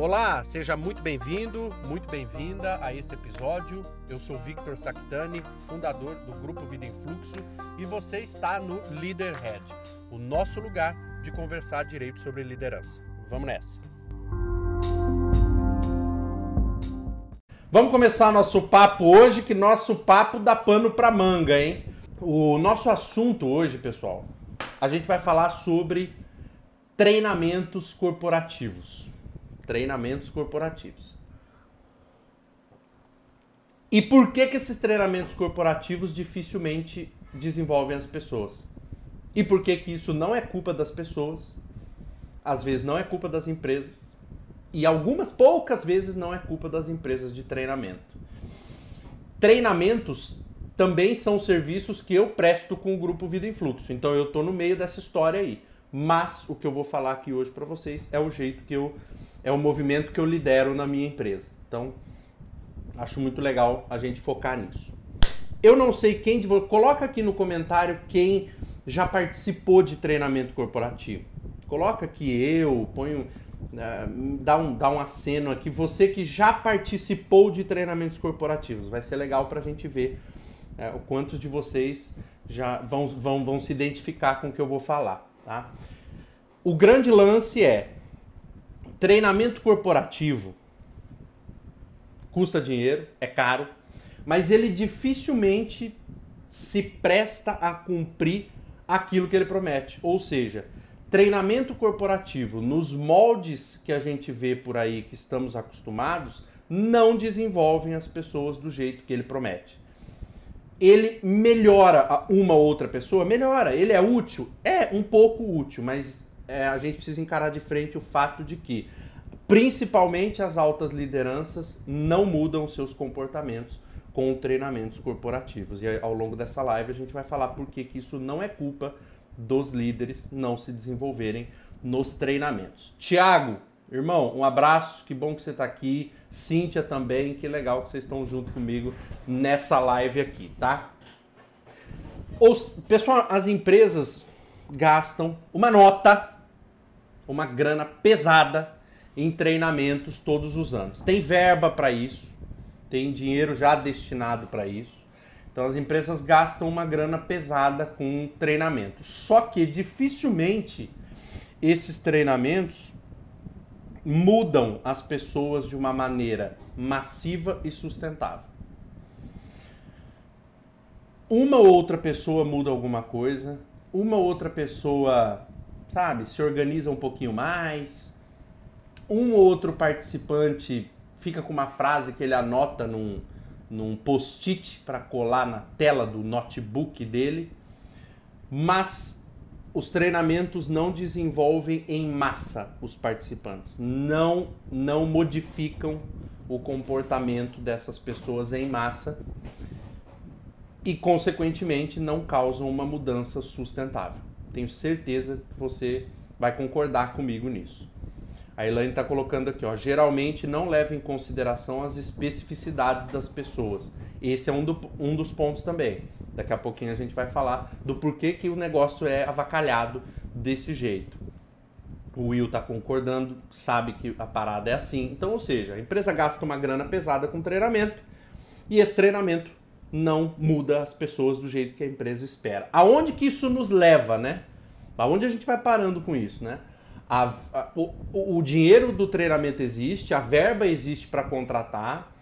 Olá, seja muito bem-vindo, muito bem-vinda a esse episódio. Eu sou Victor Sactani, fundador do Grupo Vida em Fluxo, e você está no Leaderhead, o nosso lugar de conversar direito sobre liderança. Vamos nessa. Vamos começar nosso papo hoje, que nosso papo dá pano para manga, hein? O nosso assunto hoje, pessoal, a gente vai falar sobre treinamentos corporativos. Treinamentos corporativos. E por que, que esses treinamentos corporativos dificilmente desenvolvem as pessoas? E por que, que isso não é culpa das pessoas? Às vezes não é culpa das empresas. E algumas poucas vezes não é culpa das empresas de treinamento. Treinamentos também são serviços que eu presto com o grupo Vida em Fluxo. Então eu estou no meio dessa história aí. Mas o que eu vou falar aqui hoje para vocês é o jeito que eu é o movimento que eu lidero na minha empresa. Então acho muito legal a gente focar nisso. Eu não sei quem de vocês, coloca aqui no comentário quem já participou de treinamento corporativo. Coloca aqui eu, ponho uh, dá um dá um aceno aqui você que já participou de treinamentos corporativos. Vai ser legal para a gente ver é, o quantos de vocês já vão, vão, vão se identificar com o que eu vou falar. Tá? O grande lance é treinamento corporativo custa dinheiro, é caro, mas ele dificilmente se presta a cumprir aquilo que ele promete. Ou seja, treinamento corporativo nos moldes que a gente vê por aí, que estamos acostumados, não desenvolvem as pessoas do jeito que ele promete ele melhora uma outra pessoa? Melhora. Ele é útil? É um pouco útil, mas é, a gente precisa encarar de frente o fato de que, principalmente as altas lideranças, não mudam seus comportamentos com treinamentos corporativos. E ao longo dessa live a gente vai falar por que, que isso não é culpa dos líderes não se desenvolverem nos treinamentos. Tiago, Irmão, um abraço, que bom que você está aqui. Cíntia também, que legal que vocês estão junto comigo nessa live aqui, tá? Os, pessoal, as empresas gastam uma nota, uma grana pesada em treinamentos todos os anos. Tem verba para isso, tem dinheiro já destinado para isso. Então as empresas gastam uma grana pesada com treinamento. Só que dificilmente esses treinamentos mudam as pessoas de uma maneira massiva e sustentável. Uma outra pessoa muda alguma coisa, uma outra pessoa, sabe, se organiza um pouquinho mais, um outro participante fica com uma frase que ele anota num, num post-it para colar na tela do notebook dele, mas os treinamentos não desenvolvem em massa os participantes, não não modificam o comportamento dessas pessoas em massa e consequentemente não causam uma mudança sustentável. Tenho certeza que você vai concordar comigo nisso. A Elaine está colocando aqui, ó, geralmente não leva em consideração as especificidades das pessoas. Esse é um, do, um dos pontos também. Daqui a pouquinho a gente vai falar do porquê que o negócio é avacalhado desse jeito. O Will está concordando, sabe que a parada é assim. Então, ou seja, a empresa gasta uma grana pesada com treinamento e esse treinamento não muda as pessoas do jeito que a empresa espera. Aonde que isso nos leva, né? Aonde a gente vai parando com isso, né? A, a, o, o dinheiro do treinamento existe, a verba existe para contratar,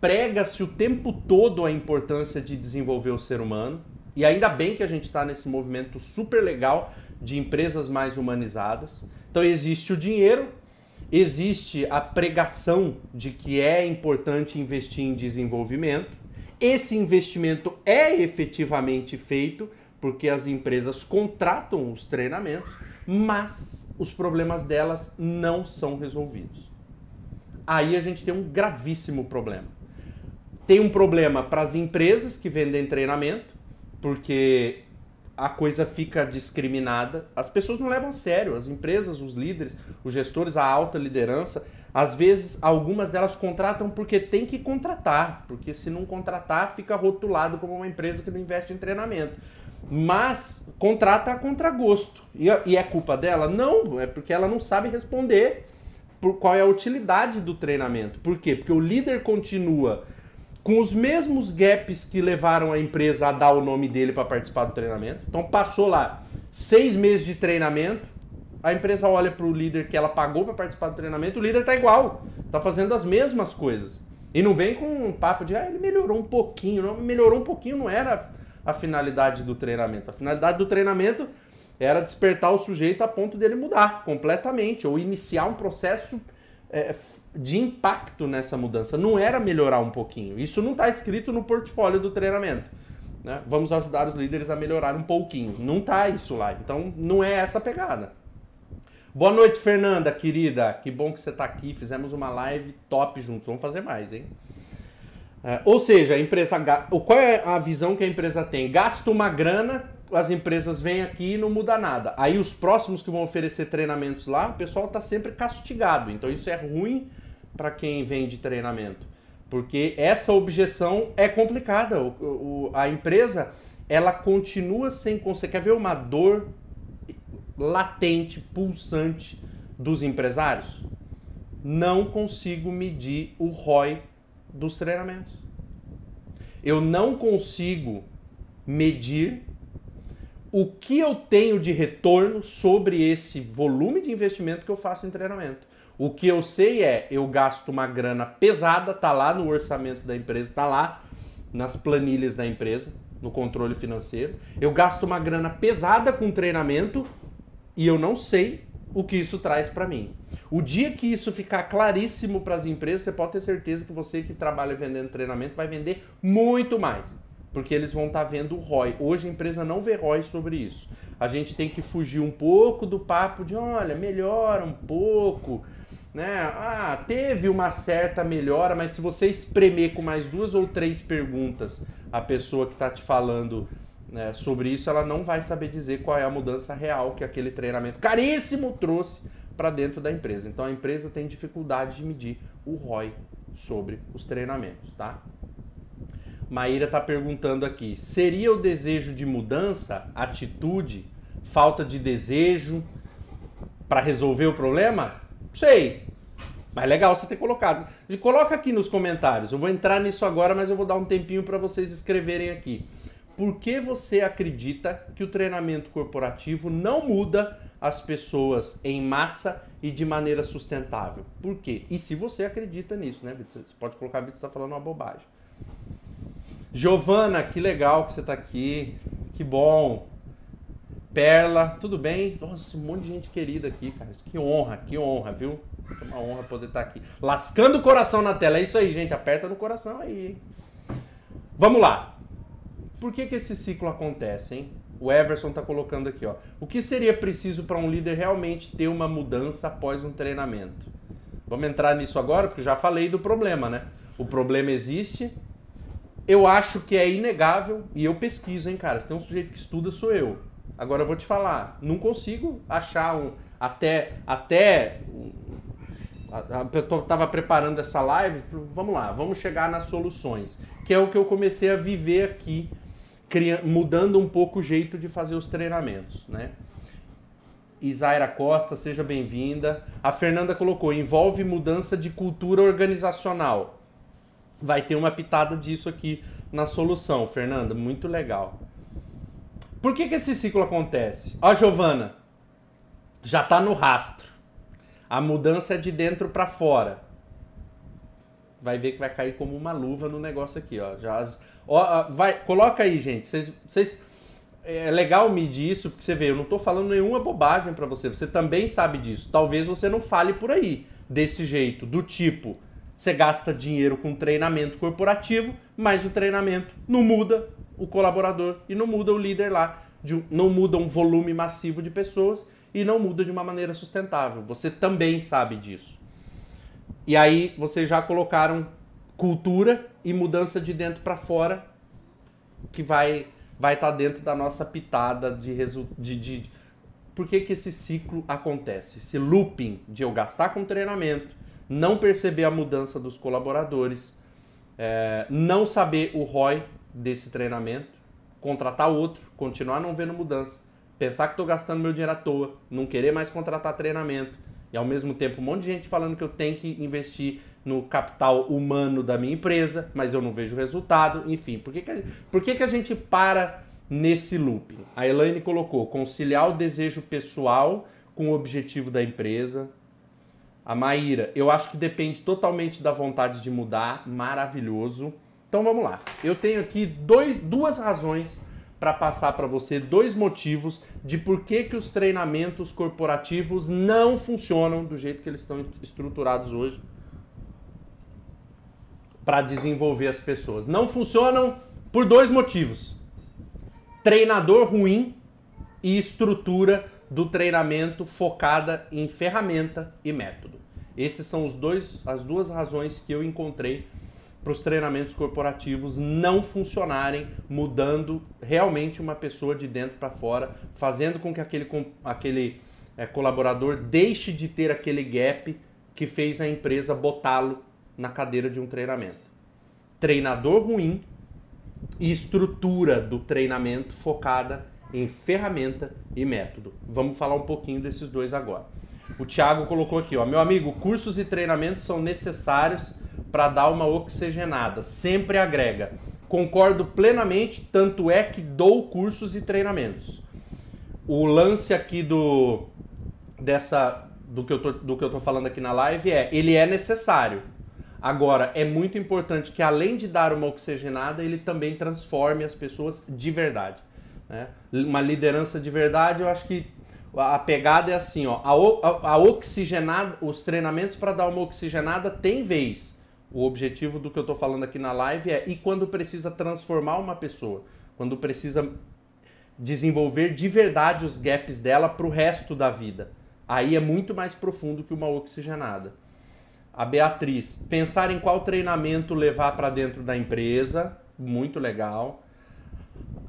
prega-se o tempo todo a importância de desenvolver o ser humano, e ainda bem que a gente está nesse movimento super legal de empresas mais humanizadas. Então existe o dinheiro, existe a pregação de que é importante investir em desenvolvimento. Esse investimento é efetivamente feito porque as empresas contratam os treinamentos, mas os problemas delas não são resolvidos. Aí a gente tem um gravíssimo problema. Tem um problema para as empresas que vendem treinamento, porque a coisa fica discriminada. As pessoas não levam a sério, as empresas, os líderes, os gestores, a alta liderança, às vezes algumas delas contratam porque tem que contratar, porque se não contratar fica rotulado como uma empresa que não investe em treinamento mas contrata a contragosto. E, e é culpa dela? Não, é porque ela não sabe responder por, qual é a utilidade do treinamento. Por quê? Porque o líder continua com os mesmos gaps que levaram a empresa a dar o nome dele para participar do treinamento. Então passou lá seis meses de treinamento, a empresa olha para o líder que ela pagou para participar do treinamento, o líder está igual, está fazendo as mesmas coisas. E não vem com um papo de, ah, ele melhorou um pouquinho. Não, melhorou um pouquinho não era a finalidade do treinamento. A finalidade do treinamento era despertar o sujeito a ponto dele mudar completamente, ou iniciar um processo é, de impacto nessa mudança. Não era melhorar um pouquinho. Isso não está escrito no portfólio do treinamento. Né? Vamos ajudar os líderes a melhorar um pouquinho. Não está isso lá. Então não é essa a pegada. Boa noite, Fernanda, querida. Que bom que você está aqui. Fizemos uma live top juntos. Vamos fazer mais, hein? É, ou seja, a empresa. Qual é a visão que a empresa tem? Gasta uma grana, as empresas vêm aqui e não muda nada. Aí os próximos que vão oferecer treinamentos lá, o pessoal está sempre castigado. Então isso é ruim para quem vende treinamento. Porque essa objeção é complicada. O, o, a empresa ela continua sem conseguir. Quer ver uma dor latente, pulsante dos empresários? Não consigo medir o ROI dos treinamentos. Eu não consigo medir o que eu tenho de retorno sobre esse volume de investimento que eu faço em treinamento. O que eu sei é, eu gasto uma grana pesada, tá lá no orçamento da empresa, tá lá nas planilhas da empresa, no controle financeiro. Eu gasto uma grana pesada com treinamento e eu não sei o que isso traz para mim. O dia que isso ficar claríssimo para as empresas, você pode ter certeza que você que trabalha vendendo treinamento vai vender muito mais, porque eles vão estar tá vendo o ROI. Hoje a empresa não vê ROI sobre isso. A gente tem que fugir um pouco do papo de, olha, melhora um pouco, né? Ah, teve uma certa melhora, mas se você espremer com mais duas ou três perguntas a pessoa que está te falando né, sobre isso, ela não vai saber dizer qual é a mudança real que aquele treinamento caríssimo trouxe para dentro da empresa. Então a empresa tem dificuldade de medir o ROI sobre os treinamentos, tá? Maíra está perguntando aqui: seria o desejo de mudança, atitude, falta de desejo para resolver o problema? Sei. Mas legal você ter colocado. Coloca aqui nos comentários. Eu vou entrar nisso agora, mas eu vou dar um tempinho para vocês escreverem aqui. Por que você acredita que o treinamento corporativo não muda as pessoas em massa e de maneira sustentável? Por quê? E se você acredita nisso, né, Vitor? Você pode colocar, Vitor, você está falando uma bobagem. Giovana, que legal que você está aqui. Que bom. Perla, tudo bem? Nossa, um monte de gente querida aqui, cara. Que honra, que honra, viu? É uma honra poder estar tá aqui. Lascando o coração na tela. É isso aí, gente. Aperta no coração aí. Vamos lá. Por que, que esse ciclo acontece, hein? O Everson está colocando aqui, ó. O que seria preciso para um líder realmente ter uma mudança após um treinamento? Vamos entrar nisso agora, porque já falei do problema, né? O problema existe. Eu acho que é inegável, e eu pesquiso, hein, cara? Se tem um sujeito que estuda, sou eu. Agora eu vou te falar, não consigo achar um. Até. Até. Eu estava preparando essa live, vamos lá, vamos chegar nas soluções, que é o que eu comecei a viver aqui mudando um pouco o jeito de fazer os treinamentos, né? Isaira Costa, seja bem-vinda. A Fernanda colocou, envolve mudança de cultura organizacional. Vai ter uma pitada disso aqui na solução, Fernanda, muito legal. Por que, que esse ciclo acontece? Ó, Giovana, já está no rastro. A mudança é de dentro para fora. Vai ver que vai cair como uma luva no negócio aqui, ó. Já Ó, vai, coloca aí, gente. Vocês, é legal medir isso, porque você vê, eu não estou falando nenhuma bobagem para você. Você também sabe disso. Talvez você não fale por aí desse jeito, do tipo, você gasta dinheiro com treinamento corporativo, mas o treinamento não muda o colaborador e não muda o líder lá, de, não muda um volume massivo de pessoas e não muda de uma maneira sustentável. Você também sabe disso. E aí vocês já colocaram cultura e mudança de dentro para fora que vai vai estar tá dentro da nossa pitada de, de, de por que, que esse ciclo acontece? Esse looping de eu gastar com treinamento, não perceber a mudança dos colaboradores, é, não saber o ROI desse treinamento, contratar outro, continuar não vendo mudança, pensar que estou gastando meu dinheiro à toa, não querer mais contratar treinamento E ao mesmo tempo um monte de gente falando que eu tenho que investir no capital humano da minha empresa, mas eu não vejo resultado. Enfim, por que, que, a, por que, que a gente para nesse loop? A Elaine colocou conciliar o desejo pessoal com o objetivo da empresa. A Maíra, eu acho que depende totalmente da vontade de mudar, maravilhoso. Então vamos lá. Eu tenho aqui dois, duas razões para passar para você, dois motivos de por que, que os treinamentos corporativos não funcionam do jeito que eles estão estruturados hoje para desenvolver as pessoas. Não funcionam por dois motivos: treinador ruim e estrutura do treinamento focada em ferramenta e método. Esses são os dois, as duas razões que eu encontrei para os treinamentos corporativos não funcionarem, mudando realmente uma pessoa de dentro para fora, fazendo com que aquele, aquele é, colaborador deixe de ter aquele gap que fez a empresa botá-lo na cadeira de um treinamento. Treinador ruim e estrutura do treinamento focada em ferramenta e método. Vamos falar um pouquinho desses dois agora. O Thiago colocou aqui, ó, meu amigo, cursos e treinamentos são necessários para dar uma oxigenada, sempre agrega. Concordo plenamente, tanto é que dou cursos e treinamentos. O lance aqui do dessa do que eu tô, do que eu tô falando aqui na live é, ele é necessário. Agora, é muito importante que além de dar uma oxigenada, ele também transforme as pessoas de verdade. Né? Uma liderança de verdade, eu acho que a pegada é assim, ó, a, a, a oxigenada, os treinamentos para dar uma oxigenada tem vez. O objetivo do que eu estou falando aqui na live é e quando precisa transformar uma pessoa, quando precisa desenvolver de verdade os gaps dela para o resto da vida. Aí é muito mais profundo que uma oxigenada. A Beatriz, pensar em qual treinamento levar para dentro da empresa, muito legal.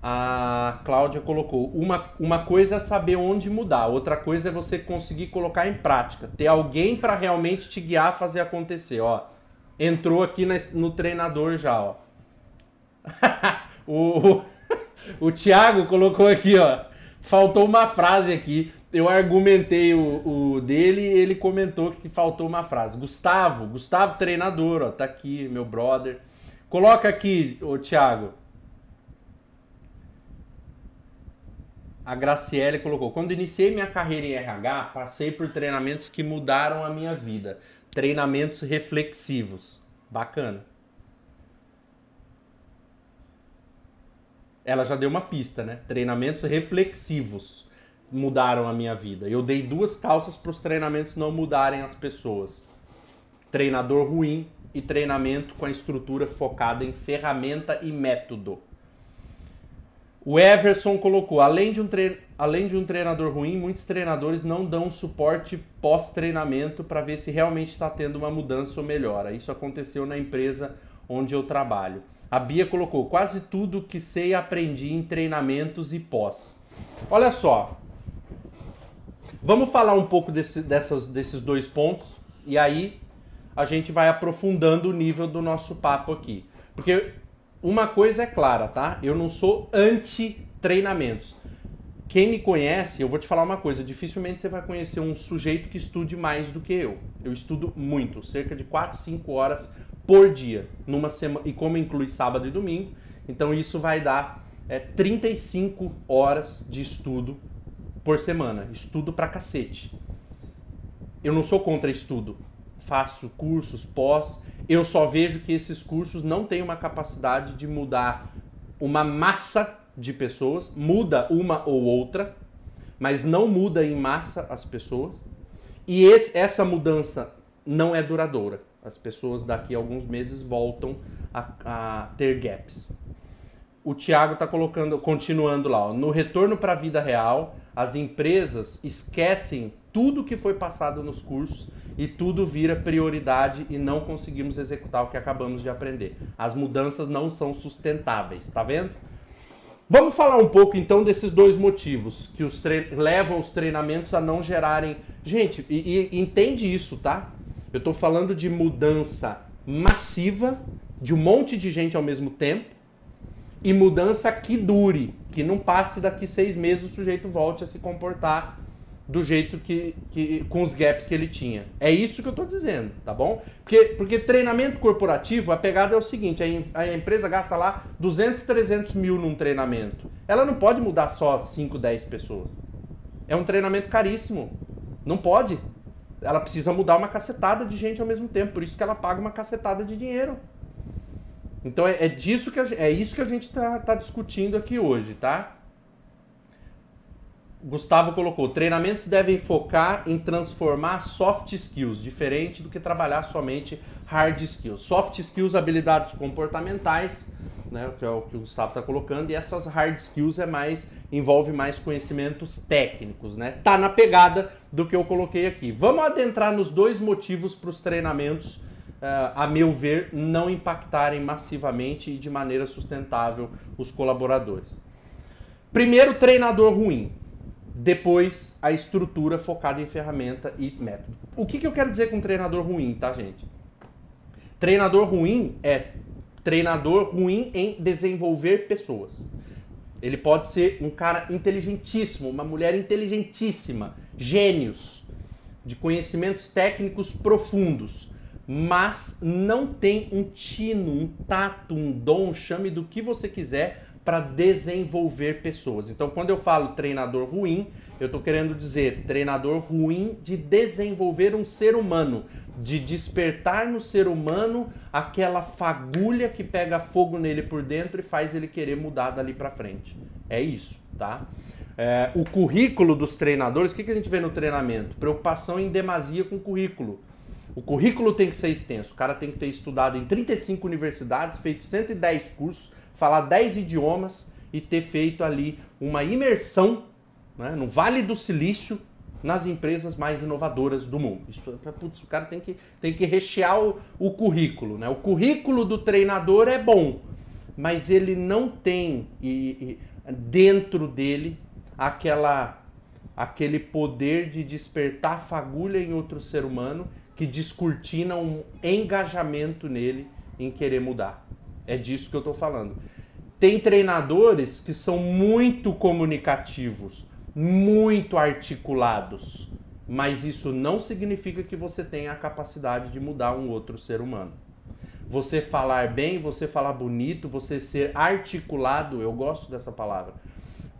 A Cláudia colocou: uma, uma coisa é saber onde mudar, outra coisa é você conseguir colocar em prática, ter alguém para realmente te guiar a fazer acontecer. Ó, entrou aqui no treinador já, ó. o, o, o Thiago colocou aqui, ó. Faltou uma frase aqui eu argumentei o, o dele e ele comentou que faltou uma frase. Gustavo, Gustavo treinador, ó, tá aqui, meu brother. Coloca aqui, ô Thiago. A Graciele colocou: Quando iniciei minha carreira em RH, passei por treinamentos que mudaram a minha vida. Treinamentos reflexivos. Bacana. Ela já deu uma pista, né? Treinamentos reflexivos mudaram a minha vida. Eu dei duas calças para os treinamentos não mudarem as pessoas. Treinador ruim e treinamento com a estrutura focada em ferramenta e método. O Everson colocou, além de um, tre... além de um treinador ruim, muitos treinadores não dão suporte pós-treinamento para ver se realmente está tendo uma mudança ou melhora. Isso aconteceu na empresa onde eu trabalho. A Bia colocou, quase tudo que sei aprendi em treinamentos e pós. Olha só, Vamos falar um pouco desse, dessas, desses dois pontos e aí a gente vai aprofundando o nível do nosso papo aqui. Porque uma coisa é clara, tá? Eu não sou anti-treinamentos. Quem me conhece, eu vou te falar uma coisa: dificilmente você vai conhecer um sujeito que estude mais do que eu. Eu estudo muito, cerca de 4, 5 horas por dia, numa semana, e como inclui sábado e domingo, então isso vai dar é, 35 horas de estudo por semana. Estudo pra cacete. Eu não sou contra estudo. Faço cursos, pós. Eu só vejo que esses cursos não têm uma capacidade de mudar uma massa de pessoas. Muda uma ou outra, mas não muda em massa as pessoas. E esse, essa mudança não é duradoura. As pessoas daqui a alguns meses voltam a, a ter gaps. O Tiago está colocando, continuando lá, ó, no retorno para a vida real, as empresas esquecem tudo que foi passado nos cursos e tudo vira prioridade e não conseguimos executar o que acabamos de aprender. As mudanças não são sustentáveis, tá vendo? Vamos falar um pouco então desses dois motivos que os levam os treinamentos a não gerarem. Gente, e, e entende isso, tá? Eu estou falando de mudança massiva de um monte de gente ao mesmo tempo e mudança que dure, que não passe daqui seis meses o sujeito volte a se comportar do jeito que, que com os gaps que ele tinha. É isso que eu estou dizendo, tá bom? Porque, porque treinamento corporativo, a pegada é o seguinte, a, a empresa gasta lá 200, 300 mil num treinamento. Ela não pode mudar só 5, 10 pessoas. É um treinamento caríssimo. Não pode. Ela precisa mudar uma cacetada de gente ao mesmo tempo. Por isso que ela paga uma cacetada de dinheiro. Então é, é disso que a, é isso que a gente está tá discutindo aqui hoje, tá? Gustavo colocou: treinamentos devem focar em transformar soft skills, diferente do que trabalhar somente hard skills. Soft skills, habilidades comportamentais, né, que é o que o Gustavo está colocando, e essas hard skills é mais envolve mais conhecimentos técnicos, né? Tá na pegada do que eu coloquei aqui. Vamos adentrar nos dois motivos para os treinamentos, uh, a meu ver, não impactarem massivamente e de maneira sustentável os colaboradores. Primeiro, treinador ruim depois a estrutura focada em ferramenta e método. O que, que eu quero dizer com treinador ruim, tá, gente? Treinador ruim é treinador ruim em desenvolver pessoas. Ele pode ser um cara inteligentíssimo, uma mulher inteligentíssima, gênios, de conhecimentos técnicos profundos, mas não tem um tino, um tato, um dom, chame do que você quiser para desenvolver pessoas. Então, quando eu falo treinador ruim, eu estou querendo dizer treinador ruim de desenvolver um ser humano, de despertar no ser humano aquela fagulha que pega fogo nele por dentro e faz ele querer mudar dali para frente. É isso, tá? É, o currículo dos treinadores, o que, que a gente vê no treinamento? Preocupação em demasia com o currículo. O currículo tem que ser extenso. O cara tem que ter estudado em 35 universidades, feito 110 cursos, falar 10 idiomas e ter feito ali uma imersão né, no Vale do Silício nas empresas mais inovadoras do mundo. Isso, putz, o cara tem que, tem que rechear o, o currículo. Né? O currículo do treinador é bom, mas ele não tem e, e, dentro dele aquela aquele poder de despertar fagulha em outro ser humano que descortina um engajamento nele em querer mudar. É disso que eu estou falando. Tem treinadores que são muito comunicativos, muito articulados, mas isso não significa que você tenha a capacidade de mudar um outro ser humano. Você falar bem, você falar bonito, você ser articulado, eu gosto dessa palavra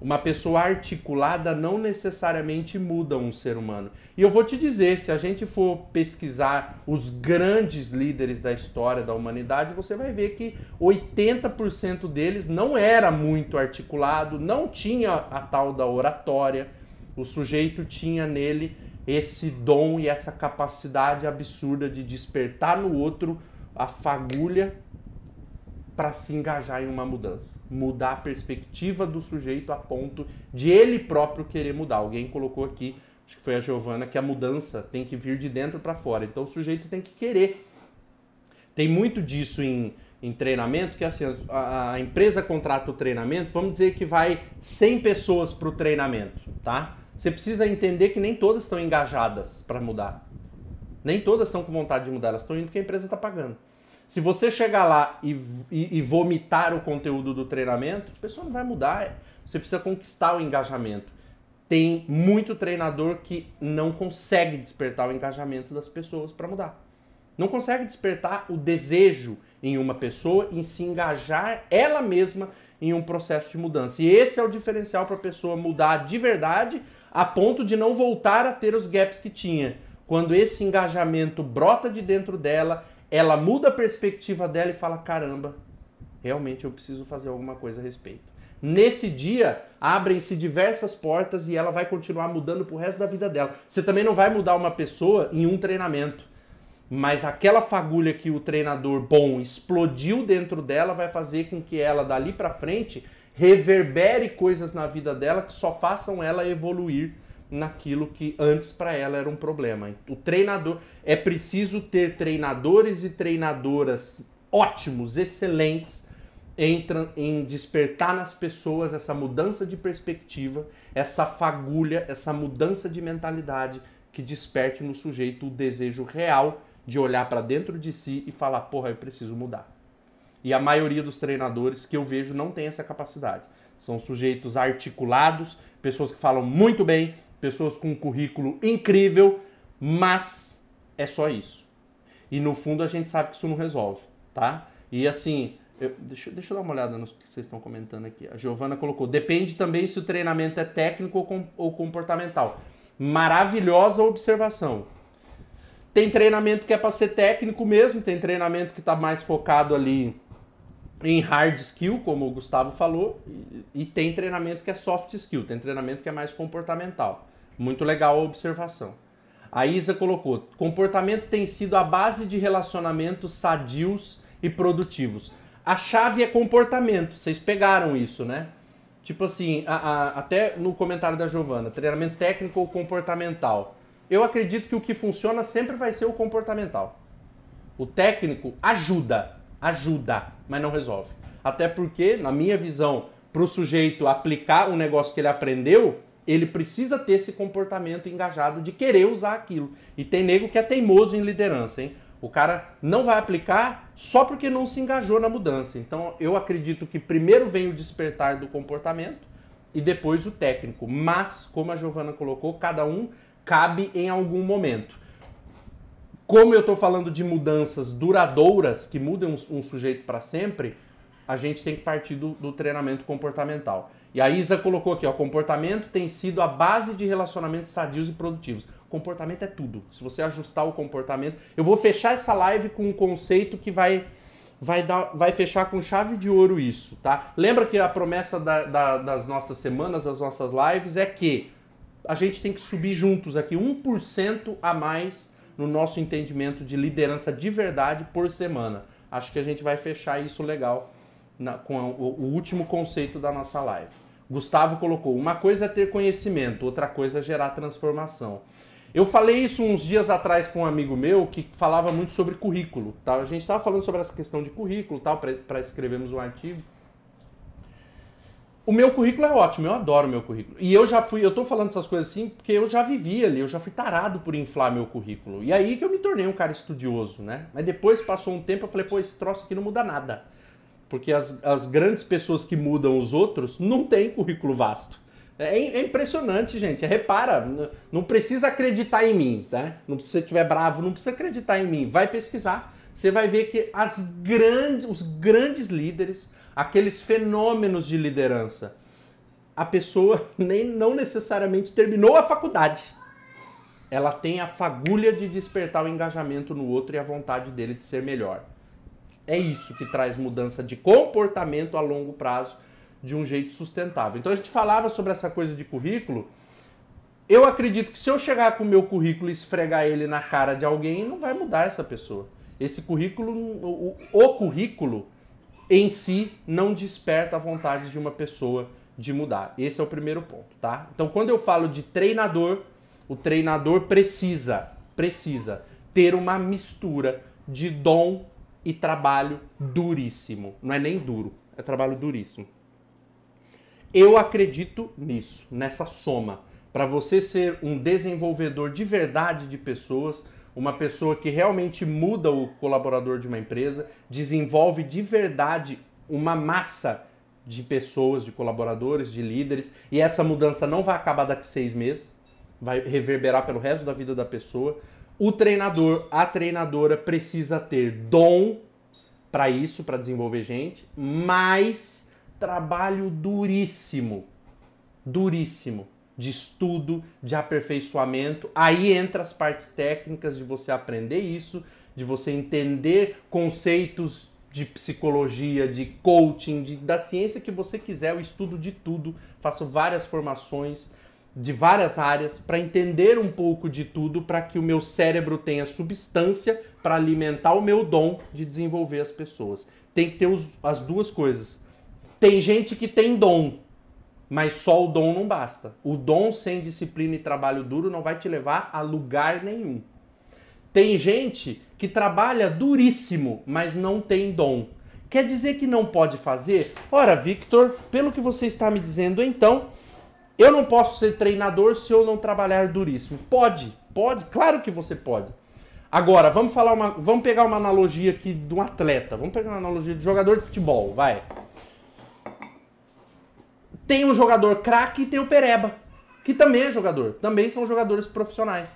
uma pessoa articulada não necessariamente muda um ser humano. E eu vou te dizer, se a gente for pesquisar os grandes líderes da história da humanidade, você vai ver que 80% deles não era muito articulado, não tinha a tal da oratória. O sujeito tinha nele esse dom e essa capacidade absurda de despertar no outro a fagulha para se engajar em uma mudança. Mudar a perspectiva do sujeito a ponto de ele próprio querer mudar. Alguém colocou aqui, acho que foi a Giovana, que a mudança tem que vir de dentro para fora. Então o sujeito tem que querer. Tem muito disso em, em treinamento, que assim, a, a empresa contrata o treinamento, vamos dizer que vai 100 pessoas para o treinamento, tá? Você precisa entender que nem todas estão engajadas para mudar. Nem todas estão com vontade de mudar, elas estão indo porque a empresa está pagando. Se você chegar lá e, e, e, vomitar o conteúdo do treinamento, a pessoa não vai mudar. Você precisa conquistar o engajamento. Tem muito treinador que não consegue despertar o engajamento das pessoas para mudar. Não consegue despertar o desejo em uma pessoa em se engajar ela mesma em um processo de mudança. E esse é o diferencial para a pessoa mudar de verdade a ponto de não voltar a ter os gaps que tinha. Quando esse engajamento brota de dentro dela, ela muda a perspectiva dela e fala: caramba, realmente eu preciso fazer alguma coisa a respeito. Nesse dia, abrem-se diversas portas e ela vai continuar mudando pro resto da vida dela. Você também não vai mudar uma pessoa em um treinamento. Mas aquela fagulha que o treinador bom explodiu dentro dela vai fazer com que ela dali para frente reverbere coisas na vida dela que só façam ela evoluir naquilo que antes para ela era um problema. O treinador é preciso ter treinadores e treinadoras ótimos, excelentes em, em despertar nas pessoas essa mudança de perspectiva, essa fagulha, essa mudança de mentalidade que desperte no sujeito o desejo real de olhar para dentro de si e falar, porra, eu preciso mudar. E a maioria dos treinadores que eu vejo não tem essa capacidade. São sujeitos articulados, pessoas que falam muito bem, pessoas com um currículo incrível, mas é só isso. E no fundo a gente sabe que isso não resolve, tá? E assim, eu, deixa, deixa eu dar uma olhada no que vocês estão comentando aqui. A Giovana colocou: depende também se o treinamento é técnico ou, com, ou comportamental. Maravilhosa observação. Tem treinamento que é para ser técnico mesmo, tem treinamento que está mais focado ali em hard skill, como o Gustavo falou, e, e, tem treinamento que é soft skill, tem treinamento que é mais comportamental. Muito legal a observação. A Isa colocou: comportamento tem sido a base de relacionamentos sadios e produtivos. A chave é comportamento, vocês pegaram isso, né? Tipo assim, a, a, até no comentário da Giovana, treinamento técnico ou comportamental. Eu acredito que o que funciona sempre vai ser o comportamental. O técnico ajuda, ajuda, mas não resolve. Até porque, na minha visão, para o sujeito aplicar um negócio que ele aprendeu, ele precisa ter esse comportamento engajado de querer usar aquilo. E tem nego que é teimoso em liderança, hein? O cara não vai aplicar só porque não se engajou na mudança. Então, eu acredito que primeiro vem o despertar do comportamento e depois o técnico. Mas, como a Giovana colocou, cada um cabe em algum momento. Como eu estou falando de mudanças duradouras que mudam um, sujeito para sempre, a gente tem que partir do, do, treinamento comportamental. E a Isa colocou aqui, ó, comportamento tem sido a base de relacionamentos sadios e produtivos. Comportamento é tudo. Se você ajustar o comportamento, eu vou fechar essa live com um conceito que vai vai dar, vai fechar com chave de ouro isso, tá? Lembra que a promessa da, da, das nossas semanas, das nossas lives é que a gente tem que subir juntos aqui 1% a mais no nosso entendimento de liderança de verdade por semana. Acho que a gente vai fechar isso legal na, com o, o último conceito da nossa live. Gustavo colocou: uma coisa é ter conhecimento, outra coisa é gerar transformação. Eu falei isso uns dias atrás com um amigo meu que falava muito sobre currículo. Tá? A gente estava falando sobre essa questão de currículo tal para escrevermos um artigo. O meu currículo é ótimo, eu adoro meu currículo. E eu já fui, eu tô falando essas coisas assim porque eu já vivi ali, eu já fui tarado por inflar meu currículo. E aí que eu me tornei um cara estudioso, né? Mas depois passou um tempo, eu falei, pô, esse troço aqui não muda nada. Porque as, as grandes pessoas que mudam os outros não têm currículo vasto. É, é impressionante, gente. Repara, não precisa acreditar em mim, tá? Não precisa estiver bravo, não precisa acreditar em mim. Vai pesquisar. Você vai ver que as grandes, os grandes líderes, aqueles fenômenos de liderança. A pessoa nem não necessariamente terminou a faculdade. Ela tem a fagulha de despertar o engajamento no outro e a vontade dele de ser melhor. É isso que traz mudança de comportamento a longo prazo de um jeito sustentável. Então a gente falava sobre essa coisa de currículo. Eu acredito que se eu chegar com o meu currículo e esfregar ele na cara de alguém, não vai mudar essa pessoa. Esse currículo, o, o currículo em si não desperta a vontade de uma pessoa de mudar. Esse é o primeiro ponto, tá? Então, quando eu falo de treinador, o treinador precisa, precisa ter uma mistura de dom e trabalho duríssimo. Não é nem duro, é trabalho duríssimo. Eu acredito nisso, nessa soma. Para você ser um desenvolvedor de verdade de pessoas, uma pessoa que realmente muda o colaborador de uma empresa, desenvolve de verdade uma massa de pessoas, de colaboradores, de líderes, e essa mudança não vai acabar daqui seis meses, vai reverberar pelo resto da vida da pessoa. O treinador, a treinadora precisa ter dom para isso, para desenvolver gente, mas trabalho duríssimo, duríssimo de estudo, de aperfeiçoamento. Aí entra as partes técnicas de você aprender isso, de você entender conceitos de psicologia, de coaching, de, da ciência que você quiser, o estudo de tudo. Faço várias formações de várias áreas para entender um pouco de tudo, para que o meu cérebro tenha substância para alimentar o meu dom de desenvolver as pessoas. Tem que ter os, as duas coisas. Tem gente que tem dom, mas só o dom não basta. O dom sem disciplina e trabalho duro não vai te levar a lugar nenhum. Tem gente que trabalha duríssimo, mas não tem dom. Quer dizer que não pode fazer? Ora, Victor, pelo que você está me dizendo, então, eu não posso ser treinador se eu não trabalhar duríssimo. Pode, pode, claro que você pode. Agora, vamos falar uma, vamos pegar uma analogia aqui de um atleta. Vamos pegar uma analogia de jogador de futebol, vai. Tem um jogador craque e tem o Pereba. que também é jogador, também são jogadores profissionais.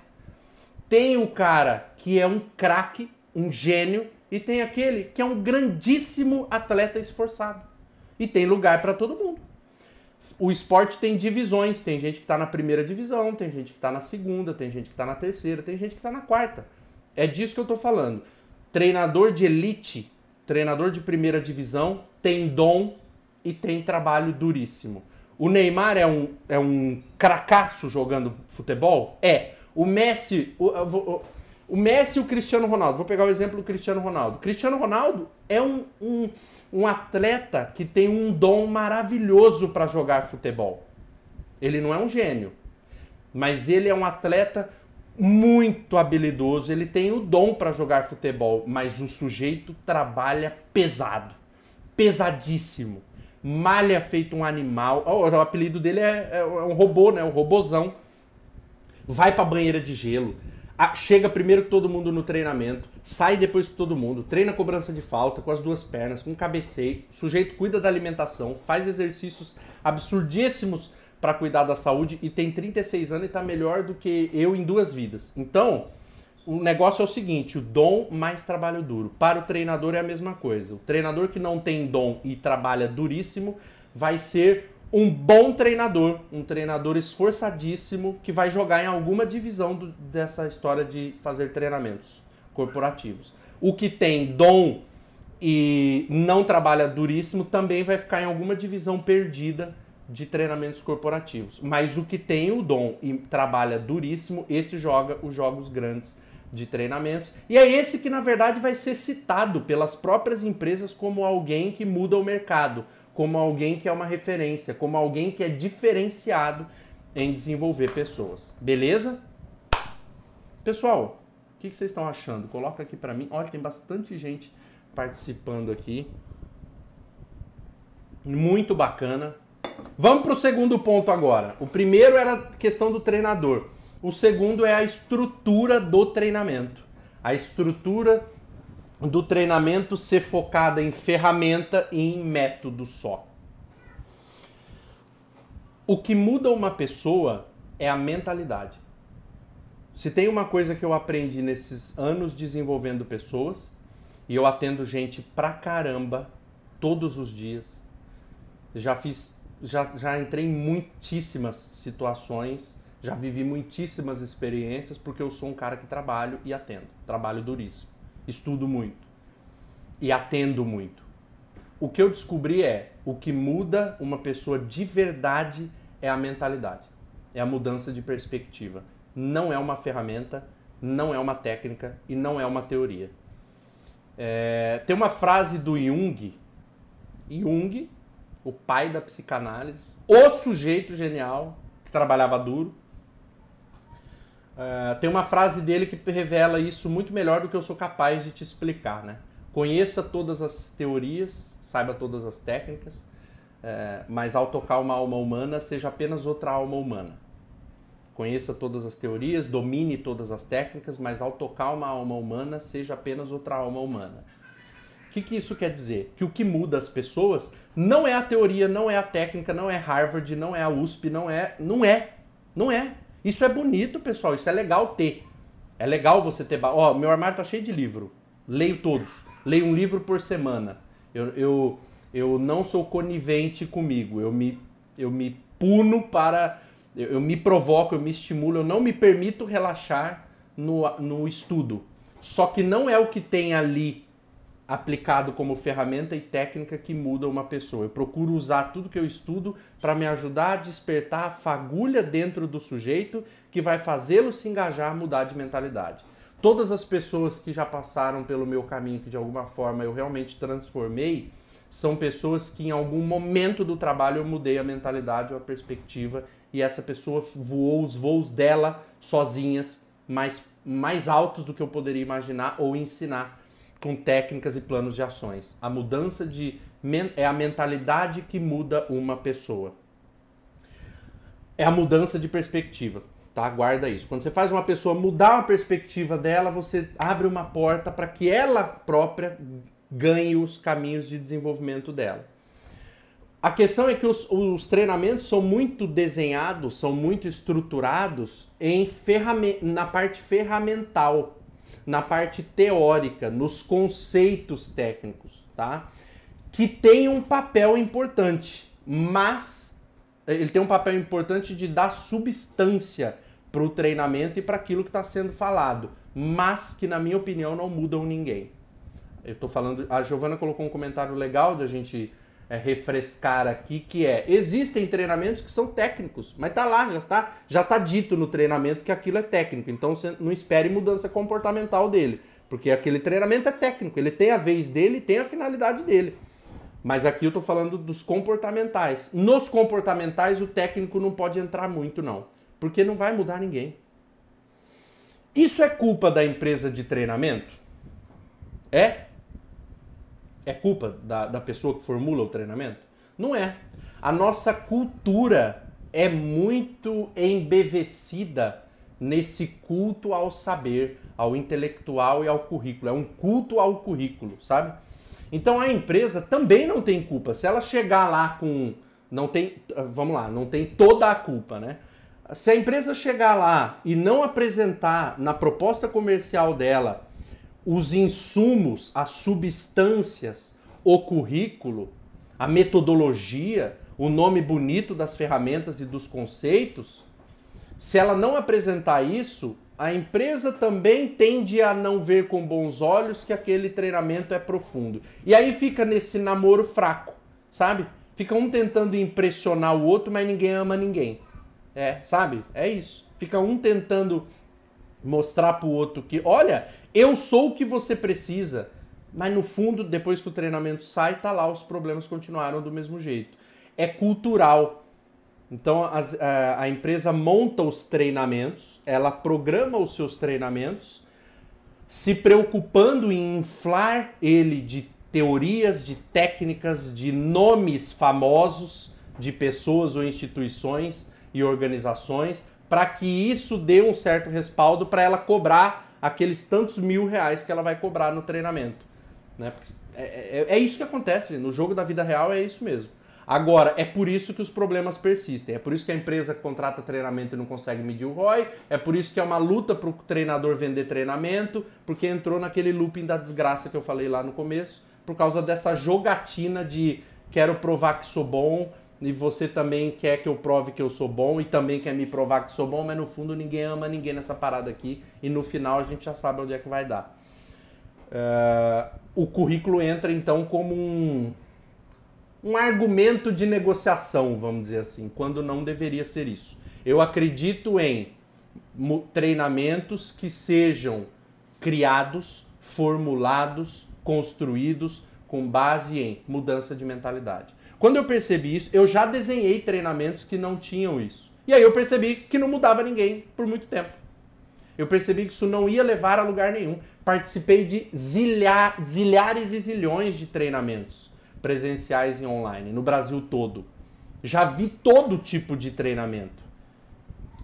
Tem o cara que é um craque, um gênio, e tem aquele que é um grandíssimo atleta esforçado. E tem lugar para todo mundo. O esporte tem divisões, tem gente que está na primeira divisão, tem gente que está na segunda, tem gente que está na terceira, tem gente que está na quarta. É disso que eu estou falando. Treinador de elite, treinador de primeira divisão, tem dom e tem trabalho duríssimo. O Neymar é um, é um cracaço jogando futebol? É. O Messi. O, o, o Messi e o Cristiano Ronaldo. Vou pegar o exemplo do Cristiano Ronaldo. Cristiano Ronaldo é um, um, um atleta que tem um dom maravilhoso para jogar futebol. Ele não é um gênio, mas ele é um atleta muito habilidoso. Ele tem o dom para jogar futebol, mas o sujeito trabalha pesado, pesadíssimo malha feito um animal. O apelido dele é, é, um robô, né? Um robozão. Vai pra banheira de gelo. Chega primeiro que todo mundo no treinamento, sai depois que todo mundo, treina cobrança de falta com as duas pernas, com cabeceio, o sujeito cuida da alimentação, faz exercícios absurdíssimos para cuidar da saúde e tem 36 anos e tá melhor do que eu em duas vidas. Então, o negócio é o seguinte: o dom mais trabalho duro. Para o treinador é a mesma coisa. O treinador que não tem dom e trabalha duríssimo vai ser um bom treinador, um treinador esforçadíssimo que vai jogar em alguma divisão do, dessa história de fazer treinamentos corporativos. O que tem dom e não trabalha duríssimo também vai ficar em alguma divisão perdida de treinamentos corporativos. Mas o que tem o dom e trabalha duríssimo, esse joga os jogos grandes de treinamentos. E é esse que, na verdade, vai ser citado pelas próprias empresas como alguém que muda o mercado, como alguém que é uma referência, como alguém que é diferenciado em desenvolver pessoas. Beleza? Pessoal, o que vocês estão achando? Coloca aqui para mim. Olha, tem bastante gente participando aqui. Muito bacana. Vamos para o segundo ponto agora. O primeiro era a questão do treinador. O segundo é a estrutura do treinamento. A estrutura do treinamento ser focada em ferramenta e em método só. O que muda uma pessoa é a mentalidade. Se tem uma coisa que eu aprendi nesses anos desenvolvendo pessoas, e eu atendo gente pra caramba todos os dias, já fiz, já, já entrei em muitíssimas situações já vivi muitíssimas experiências porque eu sou um cara que trabalho e atendo. Trabalho duríssimo. Estudo muito. E atendo muito. O que eu descobri é o que muda uma pessoa de verdade é a mentalidade. É a mudança de perspectiva. Não é uma ferramenta, não é uma técnica e não é uma teoria. É, tem uma frase do Jung, Jung, o pai da psicanálise, o sujeito genial que trabalhava duro, Uh, tem uma frase dele que revela isso muito melhor do que eu sou capaz de te explicar, né? Conheça todas as teorias, saiba todas as técnicas, uh, mas ao tocar uma alma humana, seja apenas outra alma humana. Conheça todas as teorias, domine todas as técnicas, mas ao tocar uma alma humana, seja apenas outra alma humana. O que, que isso quer dizer? Que o que muda as pessoas não é a teoria, não é a técnica, não é Harvard, não é a USP, não é. Não é. Não é. Isso é bonito, pessoal. Isso é legal ter. É legal você ter. Ó, meu armário tá cheio de livro. Leio todos. Leio um livro por semana. Eu, eu, eu não sou conivente comigo. Eu me, eu me puno para. Eu, eu me provoco, eu me estimulo. Eu não me permito relaxar no, no estudo. Só que não é o que tem ali aplicado como ferramenta e técnica que muda uma pessoa. Eu procuro usar tudo que eu estudo para me ajudar a despertar a fagulha dentro do sujeito que vai fazê-lo se engajar, mudar de mentalidade. Todas as pessoas que já passaram pelo meu caminho, que de alguma forma eu realmente transformei, são pessoas que em algum momento do trabalho eu mudei a mentalidade ou a perspectiva e essa pessoa voou os voos dela sozinhas, mais, mais altos do que eu poderia imaginar ou ensinar com técnicas e planos de ações. A mudança de é a mentalidade que muda uma pessoa. É a mudança de perspectiva, tá? Guarda isso. Quando você faz uma pessoa mudar a perspectiva dela, você abre uma porta para que ela própria ganhe os caminhos de desenvolvimento dela. A questão é que os, os, treinamentos são muito desenhados, são muito estruturados em na parte ferramental, na parte teórica, nos conceitos técnicos, tá? Que tem um papel importante, mas ele tem um papel importante de dar substância para o treinamento e para aquilo que está sendo falado, mas que na minha opinião não mudam ninguém. Eu estou falando, a Giovana colocou um comentário legal de a gente é, refrescar aqui, que é, existem treinamentos que são técnicos, mas tá lá, já tá, já tá dito no treinamento que aquilo é técnico, então você não espere mudança comportamental dele, porque aquele treinamento é técnico, ele tem a vez dele, tem a finalidade dele. Mas aqui eu tô falando dos comportamentais. Nos comportamentais o técnico não pode entrar muito não, porque não vai mudar ninguém. Isso é culpa da empresa de treinamento? É? É culpa da, da pessoa que formula o treinamento? Não é. A nossa cultura é muito embevecida nesse culto ao saber, ao intelectual e ao currículo. É um culto ao currículo, sabe? Então a empresa também não tem culpa. Se ela chegar lá com. Não tem. Vamos lá, não tem toda a culpa, né? Se a empresa chegar lá e não apresentar na proposta comercial dela os insumos, as substâncias, o currículo, a metodologia, o nome bonito das ferramentas e dos conceitos, se ela não apresentar isso, a empresa também tende a não ver com bons olhos que aquele treinamento é profundo. E aí fica nesse namoro fraco, sabe? Fica um tentando impressionar o outro, mas ninguém ama ninguém. É, sabe? É isso. Fica um tentando mostrar pro outro que, olha, eu sou o que você precisa. Mas no fundo, depois que o treinamento sai, tá lá, os problemas continuaram do mesmo jeito. É cultural. Então as, a, a empresa monta os treinamentos, ela programa os seus treinamentos, se preocupando em inflar ele de teorias, de técnicas, de nomes famosos de pessoas ou instituições e organizações, para que isso dê um certo respaldo para ela cobrar aqueles tantos mil reais que ela vai cobrar no treinamento. Né? É, é, é, isso que acontece, no jogo da vida real é isso mesmo. Agora, é por isso que os problemas persistem. É por isso que a empresa contrata treinamento e não consegue medir o ROI. É por isso que é uma luta para o treinador vender treinamento, porque entrou naquele looping da desgraça que eu falei lá no começo, por causa dessa jogatina de quero provar que sou bom, e você também quer que eu prove que eu sou bom e também quer me provar que sou bom, mas no fundo ninguém ama ninguém nessa parada aqui e no final a gente já sabe onde é que vai dar. Uh, o currículo entra então como um, um argumento de negociação, vamos dizer assim, quando não deveria ser isso. Eu acredito em treinamentos que sejam criados, formulados, construídos com base em mudança de mentalidade. Quando eu percebi isso, eu já desenhei treinamentos que não tinham isso. E aí eu percebi que não mudava ninguém por muito tempo. Eu percebi que isso não ia levar a lugar nenhum. Participei de zilhar, zilhares e zilhões de treinamentos presenciais e online no Brasil todo. Já vi todo tipo de treinamento.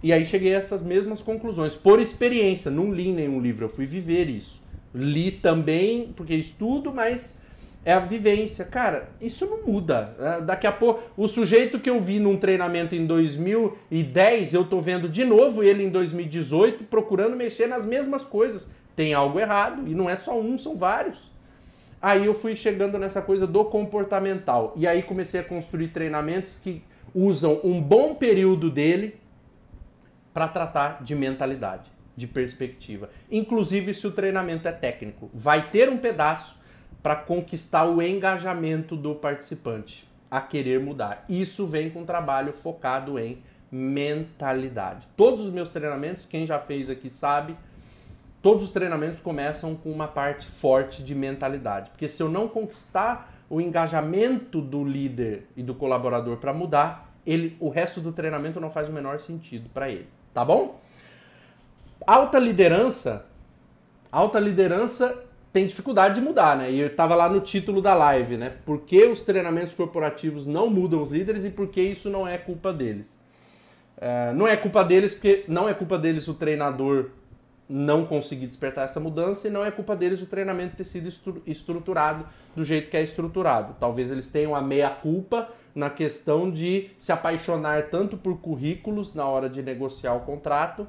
E aí cheguei a essas mesmas conclusões. Por experiência, não li nenhum livro, eu fui viver isso. Li também, porque estudo, mas é a vivência. Cara, isso não muda. É, daqui a pouco, o sujeito que eu vi num treinamento em 2010, eu tô vendo de novo ele em 2018 procurando mexer nas mesmas coisas. Tem algo errado e não é só um, são vários. Aí eu fui chegando nessa coisa do comportamental e aí comecei a construir treinamentos que usam um bom período dele para tratar de mentalidade, de perspectiva. Inclusive se o treinamento é técnico, vai ter um pedaço para conquistar o engajamento do participante a querer mudar. Isso vem com um trabalho focado em mentalidade. Todos os meus treinamentos, quem já fez aqui sabe, todos os treinamentos começam com uma parte forte de mentalidade. Porque se eu não conquistar o engajamento do líder e do colaborador para mudar, ele, o resto do treinamento não faz o menor sentido para ele, tá bom? Alta liderança, alta liderança tem dificuldade de mudar, né? E eu estava lá no título da live, né? Por que os treinamentos corporativos não mudam os líderes e por que isso não é culpa deles? É, não é culpa deles porque não é culpa deles o treinador não conseguir despertar essa mudança e não é culpa deles o treinamento ter sido estruturado do jeito que é estruturado. Talvez eles tenham a meia culpa na questão de se apaixonar tanto por currículos na hora de negociar o contrato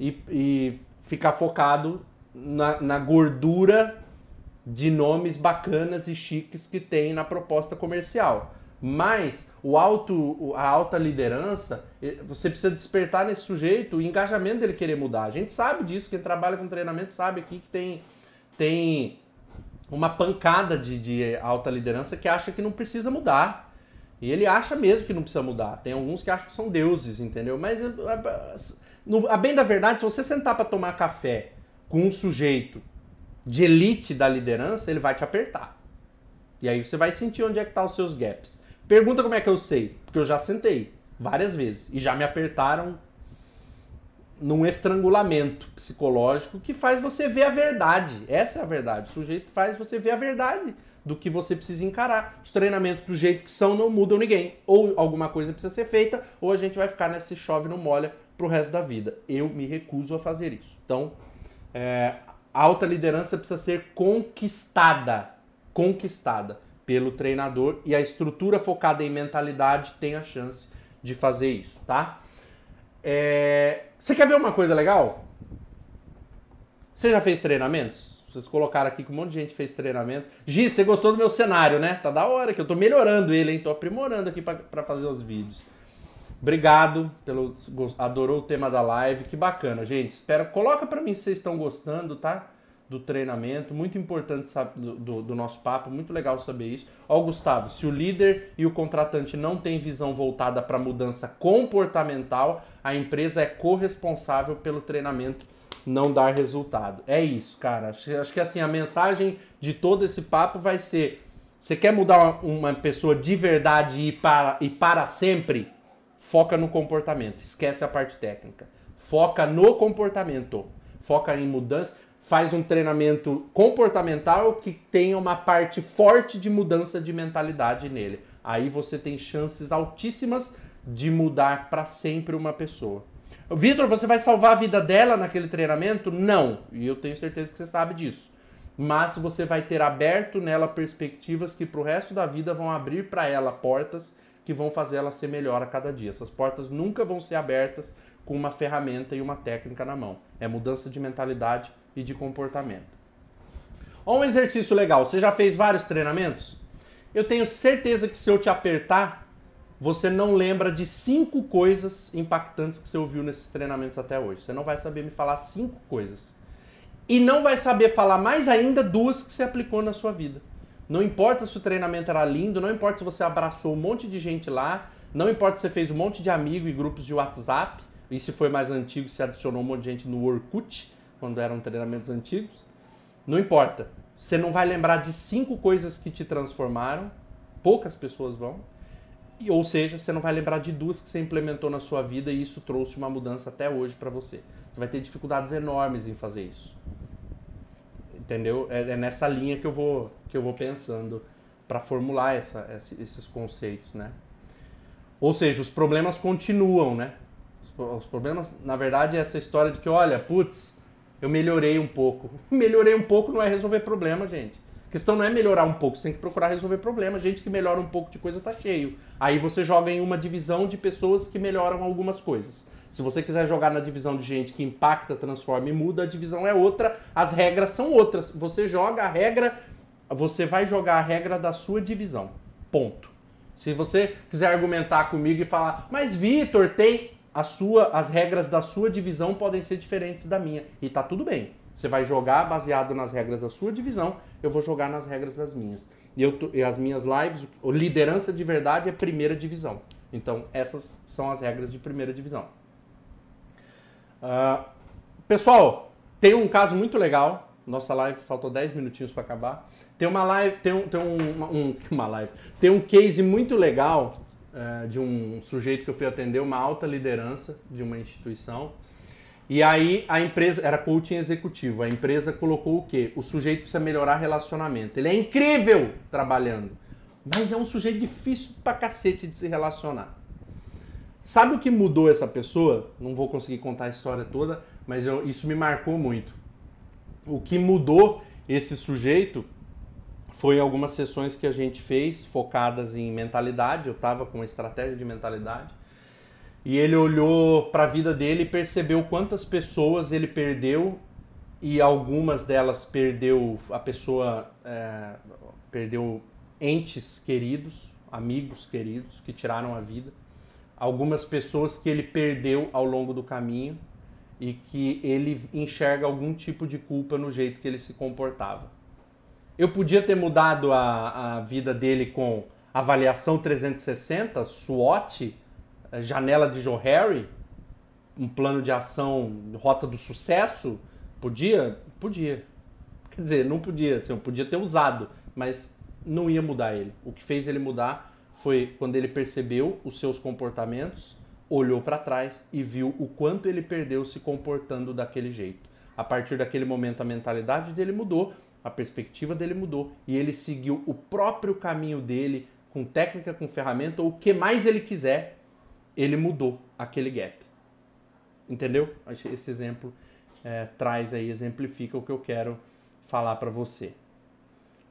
e, e ficar focado na, na gordura de nomes bacanas e chiques que tem na proposta comercial. Mas o alto, a alta liderança, você precisa despertar nesse sujeito o engajamento dele querer mudar. A gente sabe disso, quem trabalha com treinamento sabe aqui que tem, tem uma pancada de, de alta liderança que acha que não precisa mudar. E ele acha mesmo que não precisa mudar. Tem alguns que acham que são deuses, entendeu? Mas a bem da verdade, se você sentar para tomar café com um sujeito de elite da liderança, ele vai te apertar. E aí você vai sentir onde é que tá os seus gaps. Pergunta como é que eu sei, porque eu já sentei várias vezes e já me apertaram num estrangulamento psicológico que faz você ver a verdade. Essa é a verdade. O sujeito faz você ver a verdade do que você precisa encarar. Os treinamentos do jeito que são não mudam ninguém. Ou alguma coisa precisa ser feita, ou a gente vai ficar nesse chove não molha pro resto da vida. Eu me recuso a fazer isso. Então, é, a alta liderança precisa ser conquistada. Conquistada pelo treinador e a estrutura focada em mentalidade tem a chance de fazer isso, tá? É... Você quer ver uma coisa legal? Você já fez treinamentos? Vocês colocaram aqui que um monte de gente fez treinamento. Gi, você gostou do meu cenário, né? Tá da hora que eu tô melhorando ele, hein? Tô aprimorando aqui para fazer os vídeos. Obrigado pelo adorou o tema da live, que bacana, gente. Espero coloca para mim se vocês estão gostando, tá? do treinamento, muito importante sabe, do, do, do, nosso papo, muito legal saber isso. Ó, Gustavo, se o líder e o contratante não têm visão voltada para mudança comportamental, a empresa é corresponsável pelo treinamento não dar resultado. É isso, cara. Acho, acho que assim, a mensagem de todo esse papo vai ser: você quer mudar uma, uma pessoa de verdade e para, e para sempre? Foca no comportamento, esquece a parte técnica. Foca no comportamento, foca em mudança faz um treinamento comportamental que tenha uma parte forte de mudança de mentalidade nele. Aí você tem chances altíssimas de mudar para sempre uma pessoa. Vitor, você vai salvar a vida dela naquele treinamento? Não, e eu tenho certeza que você sabe disso. Mas você vai ter aberto nela perspectivas que para o resto da vida vão abrir para ela portas que vão fazer ela ser melhor a cada dia. Essas portas nunca vão ser abertas com uma ferramenta e uma técnica na mão. É mudança de mentalidade e de comportamento. Olha um exercício legal. Você já fez vários treinamentos? Eu tenho certeza que se eu te apertar, você não lembra de cinco coisas impactantes que você ouviu nesses treinamentos até hoje. Você não vai saber me falar cinco coisas. E não vai saber falar mais ainda duas que você aplicou na sua vida. Não importa se o treinamento era lindo, não importa se você abraçou um monte de gente lá, não importa se você fez um monte de amigos e grupos de WhatsApp, e se foi mais antigo, se adicionou um monte de gente no Orkut quando eram treinamentos antigos. Não importa. Você não vai lembrar de cinco coisas que te transformaram, poucas pessoas vão. Ou seja, você não vai lembrar de duas que você implementou na sua vida e isso trouxe uma mudança até hoje para você. Você vai ter dificuldades enormes em fazer isso. Entendeu? É, é nessa linha que eu vou, que eu vou pensando para formular essa, esses conceitos, né? Ou seja, os problemas continuam, né? Os problemas, na verdade, é essa história de que, olha, putz, eu melhorei um pouco. Melhorei um pouco não é resolver problema, gente. A questão não é melhorar um pouco, você tem que procurar resolver problema. Gente que melhora um pouco de coisa tá cheio. Aí você joga em uma divisão de pessoas que melhoram algumas coisas. Se você quiser jogar na divisão de gente que impacta, transforma e muda, a divisão é outra, as regras são outras. Você joga a regra, você vai jogar a regra da sua divisão. Ponto. Se você quiser argumentar comigo e falar, mas Vitor, tem a sua, as regras da sua divisão podem ser diferentes da minha. E tá tudo bem. Você vai jogar baseado nas regras da sua divisão, eu vou jogar nas regras das minhas. E, eu, e as minhas lives, liderança de verdade é primeira divisão. Então, essas são as regras de primeira divisão. Uh, pessoal, tem um caso muito legal. Nossa live faltou 10 minutinhos para acabar. Tem uma live, tem um, tem um, um, uma live, tem um case muito legal é, de um sujeito que eu fui atender, uma alta liderança de uma instituição. E aí a empresa, era coaching executivo, a empresa colocou o quê? O sujeito precisa melhorar relacionamento. Ele é incrível trabalhando, mas é um sujeito difícil pra cacete de se relacionar. Sabe o que mudou essa pessoa? Não vou conseguir contar a história toda, mas eu, isso me marcou muito. O que mudou esse sujeito foi algumas sessões que a gente fez focadas em mentalidade. Eu estava com uma estratégia de mentalidade. E ele olhou para a vida dele e percebeu quantas pessoas ele perdeu e algumas delas perdeu a pessoa é, perdeu entes queridos, amigos queridos que tiraram a vida, algumas pessoas que ele perdeu ao longo do caminho e que ele enxerga algum tipo de culpa no jeito que ele se comportava. Eu podia ter mudado a, a vida dele com avaliação 360, SWOT, eh, janela de Joe Harry, um plano de ação, rota do sucesso? Podia? Podia. Quer dizer, não podia, assim, eu podia ter usado, mas não ia mudar ele. O que fez ele mudar foi quando ele percebeu os seus comportamentos, olhou para trás e viu o quanto ele perdeu se comportando daquele jeito. A partir daquele momento a mentalidade dele mudou, a perspectiva dele mudou e ele seguiu o próprio caminho dele com técnica, com ferramenta ou o que mais ele quiser, ele mudou aquele gap. Entendeu? Esse exemplo é, traz aí, exemplifica o que eu quero falar para você.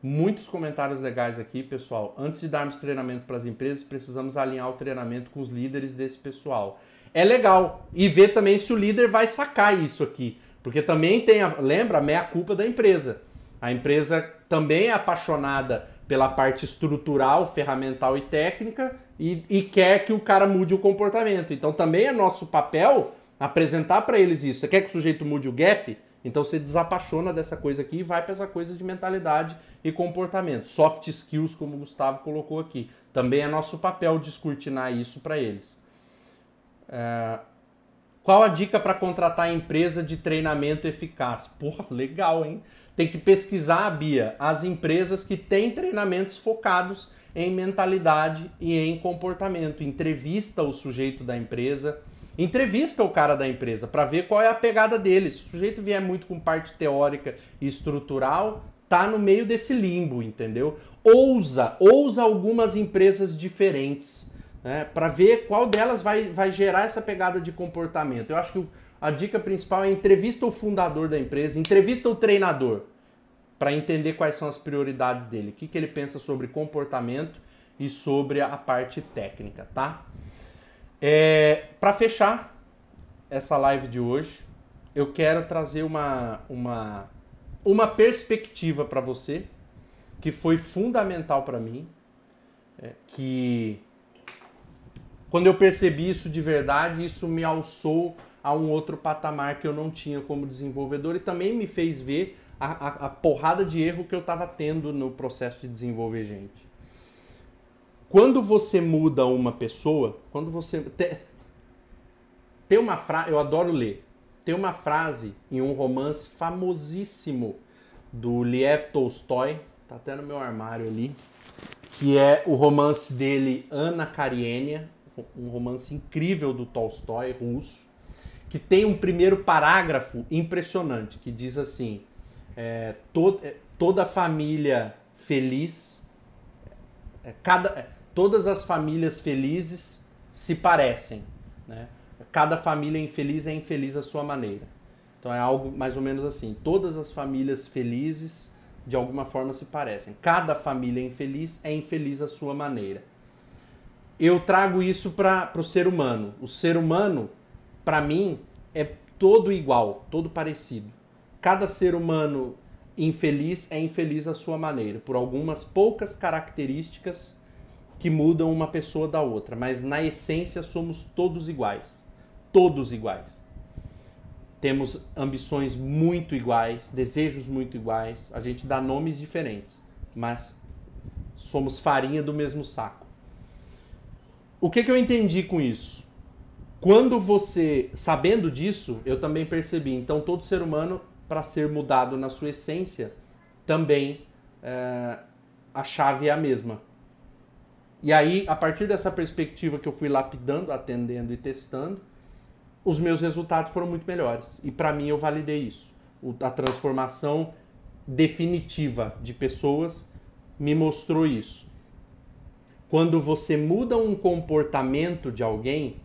Muitos comentários legais aqui, pessoal. Antes de darmos treinamento para as empresas, precisamos alinhar o treinamento com os líderes desse pessoal. É legal. E ver também se o líder vai sacar isso aqui. Porque também tem, a, lembra, a meia-culpa da empresa. A empresa também é apaixonada pela parte estrutural, ferramental e técnica e, e quer que o cara mude o comportamento. Então também é nosso papel apresentar para eles isso. Você quer que o sujeito mude o gap? Então você desapaixona dessa coisa aqui e vai para essa coisa de mentalidade e comportamento. Soft skills, como o Gustavo colocou aqui. Também é nosso papel descortinar isso para eles. É... Qual a dica para contratar empresa de treinamento eficaz? Porra, legal, hein? Tem que pesquisar, Bia, as empresas que têm treinamentos focados em mentalidade e em comportamento. Entrevista o sujeito da empresa Entrevista o cara da empresa para ver qual é a pegada dele. Se o sujeito vier muito com parte teórica e estrutural, tá no meio desse limbo, entendeu? Ousa, ousa algumas empresas diferentes, né, para ver qual delas vai, vai gerar essa pegada de comportamento. Eu acho que a dica principal é entrevista o fundador da empresa, entrevista o treinador, para entender quais são as prioridades dele, o que, que ele pensa sobre comportamento e sobre a parte técnica, tá? É, para fechar essa live de hoje, eu quero trazer uma, uma, uma perspectiva para você que foi fundamental para mim, é, que quando eu percebi isso de verdade, isso me alçou a um outro patamar que eu não tinha como desenvolvedor e também me fez ver a, a, a porrada de erro que eu estava tendo no processo de desenvolver gente. Quando você muda uma pessoa, quando você. Te, tem uma frase, eu adoro ler. Tem uma frase em um romance famosíssimo do Liev Tolstói, tá até no meu armário ali, que é o romance dele Ana Karenina, um romance incrível do Tolstói, russo, que tem um primeiro parágrafo impressionante, que diz assim: é, é, toda família feliz, é, cada, é, todas as famílias felizes se parecem. Né? Cada família infeliz é infeliz à sua maneira. Então é algo mais ou menos assim. Todas as famílias felizes de alguma forma se parecem. Cada família infeliz é infeliz à sua maneira. Eu trago isso para o ser humano. O ser humano, para mim, é todo igual, todo parecido. Cada ser humano infeliz é infeliz à sua maneira, por algumas poucas características que mudam uma pessoa da outra, mas na essência somos todos iguais. Todos iguais. Temos ambições muito iguais, desejos muito iguais, a gente dá nomes diferentes, mas somos farinha do mesmo saco. O que, que eu entendi com isso? Quando você, sabendo disso, eu também percebi, então todo ser humano, para ser mudado na sua essência, também é, a chave é a mesma e aí, a partir dessa perspectiva que eu fui lapidando, atendendo e testando, os meus resultados foram muito melhores. E para mim eu validei isso. A transformação definitiva de pessoas me mostrou isso. Quando você muda um comportamento de alguém,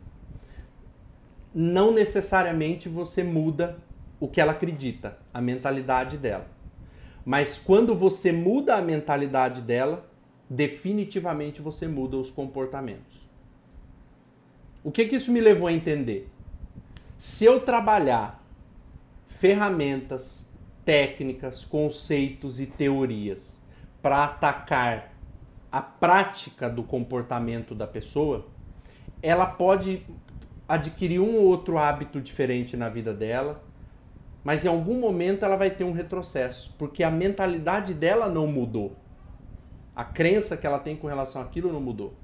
não necessariamente você muda o que ela acredita, a mentalidade dela. Mas quando você muda a mentalidade dela, definitivamente você muda os comportamentos. O que, que isso me levou a entender? Se eu trabalhar ferramentas, técnicas, conceitos e teorias para atacar a prática do comportamento da pessoa, ela pode adquirir um ou outro hábito diferente na vida dela, mas em algum momento ela vai ter um retrocesso, porque a mentalidade dela não mudou. A crença que ela tem com relação àquilo não mudou.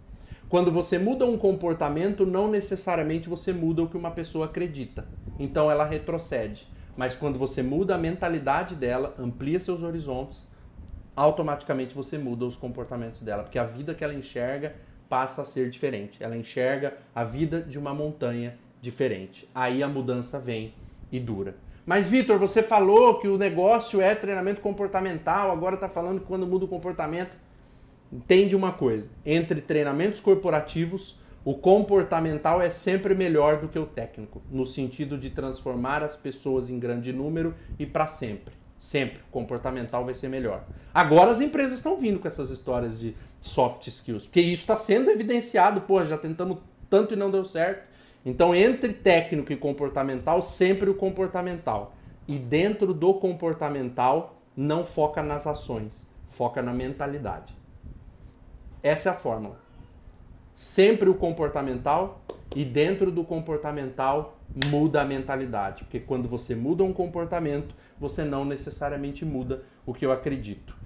Quando você muda um comportamento, não necessariamente você muda o que uma pessoa acredita. Então ela retrocede. Mas quando você muda a mentalidade dela, amplia seus horizontes, automaticamente você muda os comportamentos dela, porque a vida que ela enxerga passa a ser diferente. Ela enxerga a vida de uma montanha diferente. Aí a mudança vem e dura. Mas, Vitor, você falou que o negócio é treinamento comportamental, agora está falando que quando muda o comportamento. Entende uma coisa: entre treinamentos corporativos, o comportamental é sempre melhor do que o técnico, no sentido de transformar as pessoas em grande número e para sempre. Sempre. Comportamental vai ser melhor. Agora as empresas estão vindo com essas histórias de soft skills, porque isso está sendo evidenciado. Pô, já tentamos tanto e não deu certo. Então, entre técnico e comportamental, sempre o comportamental. E dentro do comportamental, não foca nas ações, foca na mentalidade. Essa é a fórmula. Sempre o comportamental e dentro do comportamental muda a mentalidade, porque quando você muda um comportamento, você não necessariamente muda o que eu acredito.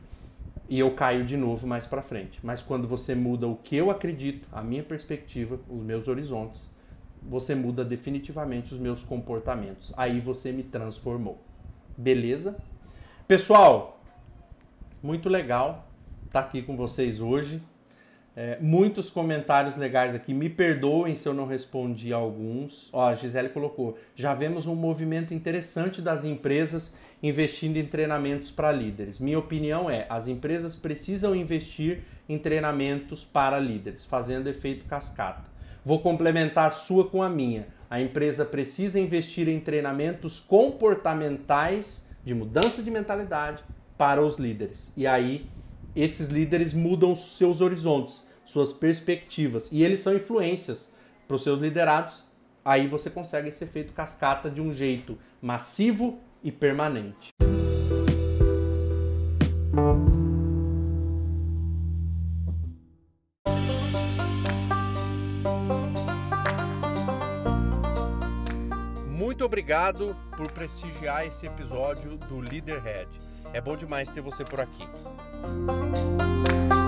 E eu caio de novo mais para frente. Mas quando você muda o que eu acredito, a minha perspectiva, os meus horizontes, você muda definitivamente os meus comportamentos. Aí você me transformou. Beleza? Pessoal, muito legal estar aqui com vocês hoje. É, muitos comentários legais aqui. Me perdoem se eu não respondi alguns. Ó, a Gisele colocou: já vemos um movimento interessante das empresas investindo em treinamentos para líderes. Minha opinião é: as empresas precisam investir em treinamentos para líderes, fazendo efeito cascata. Vou complementar a sua com a minha. A empresa precisa investir em treinamentos comportamentais de mudança de mentalidade para os líderes. E aí esses líderes mudam seus horizontes, suas perspectivas, e eles são influências para os seus liderados. Aí você consegue esse efeito cascata de um jeito massivo e permanente. Muito obrigado por prestigiar esse episódio do Leaderhead. É bom demais ter você por aqui. Música